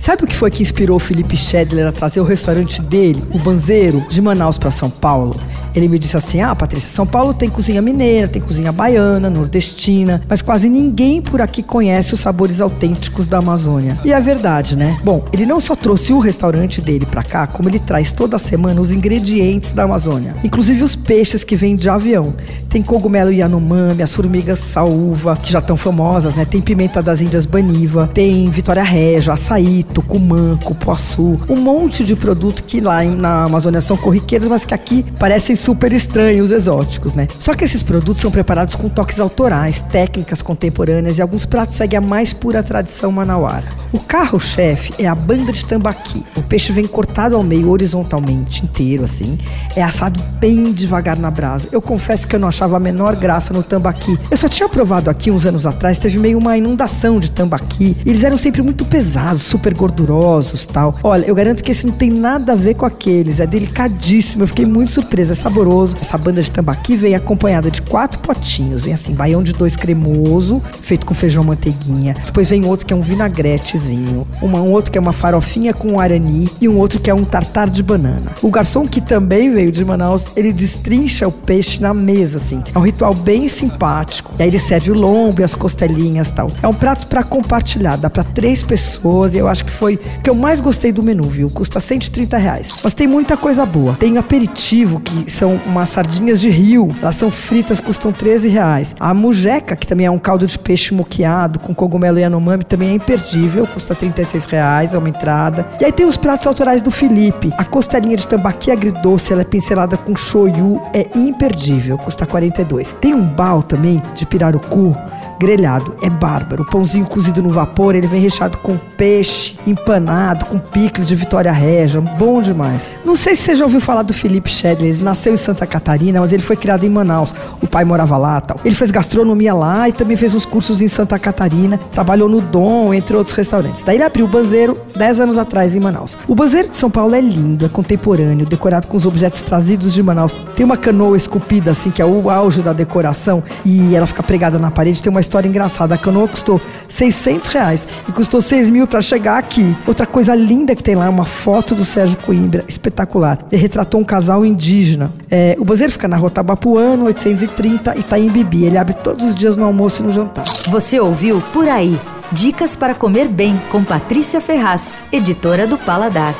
Sabe o que foi que inspirou Felipe Schedler a trazer o restaurante dele, o Banzeiro, de Manaus para São Paulo? Ele me disse assim: Ah, Patrícia, São Paulo tem cozinha mineira, tem cozinha baiana, nordestina, mas quase ninguém por aqui conhece os sabores autênticos da Amazônia. E é verdade, né? Bom, ele não só trouxe o restaurante dele para cá, como ele traz toda semana os ingredientes da Amazônia, inclusive os peixes que vêm de avião. Tem cogumelo Yanomami, as formigas saúva, que já estão famosas, né? Tem pimenta das Índias Baniva, tem Vitória Regia, açaí, tucumã, cupuaçu, um monte de produto que lá na Amazônia são corriqueiros, mas que aqui parecem super estranhos, exóticos, né? Só que esses produtos são preparados com toques autorais, técnicas contemporâneas e alguns pratos seguem a mais pura tradição manauara. O carro-chefe é a banda de tambaqui. O peixe vem cortado ao meio horizontalmente, inteiro assim. É assado bem devagar na brasa. Eu confesso que eu não achava a menor graça no tambaqui. Eu só tinha provado aqui uns anos atrás, teve meio uma inundação de tambaqui. Eles eram sempre muito pesados, super gordurosos, tal. Olha, eu garanto que esse não tem nada a ver com aqueles. É delicadíssimo. Eu fiquei muito surpresa. É saboroso. Essa banda de tambaqui vem acompanhada de quatro potinhos. Vem assim, baião de dois cremoso, feito com feijão manteiguinha. Depois vem outro que é um vinagretezinho. Um outro que é uma farofinha com arani e um outro que é um tartar de banana. O garçom que também veio de Manaus, ele destrincha o peixe na mesa, assim. É um ritual bem simpático. E aí ele serve o lombo e as costelinhas tal. É um prato para compartilhar, dá para três pessoas e eu acho que foi o que eu mais gostei do menu, viu? Custa 130 reais. Mas tem muita coisa boa. Tem aperitivo, que são umas sardinhas de rio. Elas são fritas, custam 13 reais. A mujeca, que também é um caldo de peixe moqueado com cogumelo e yanomami, também é imperdível, custa 36 reais, é uma entrada. E aí tem os pratos autorais do Felipe. A costelinha de tambaqui agridoce, ela é pincelada com shoyu, é imperdível, custa 42. Tem um bal também de pirarucu grelhado. É bárbaro. O pãozinho cozido no vapor, ele vem recheado com peixe, empanado, com picles de Vitória Regia. Bom demais. Não sei se você já ouviu falar do Felipe Schedler. Ele nasceu em Santa Catarina, mas ele foi criado em Manaus. O pai morava lá tal. Ele fez gastronomia lá e também fez uns cursos em Santa Catarina. Trabalhou no Dom, entre outros restaurantes. Daí ele abriu o Banzeiro 10 anos atrás em Manaus. O Banzeiro de São Paulo é lindo, é contemporâneo, decorado com os objetos trazidos de Manaus. Tem uma canoa esculpida, assim, que é o auge da decoração, e ela fica pregada na parede. Tem uma história engraçada. A canoa custou 600 reais e custou 6 mil para chegar aqui. Outra coisa linda que tem lá é uma foto do Sérgio Coimbra, espetacular. Ele retratou um casal indígena. É, o banzeiro fica na rua Tabapuano, 830, Itaim Bibi. Ele abre todos os dias no almoço e no jantar. Você ouviu Por Aí. Dicas para comer bem com Patrícia Ferraz, editora do Paladar.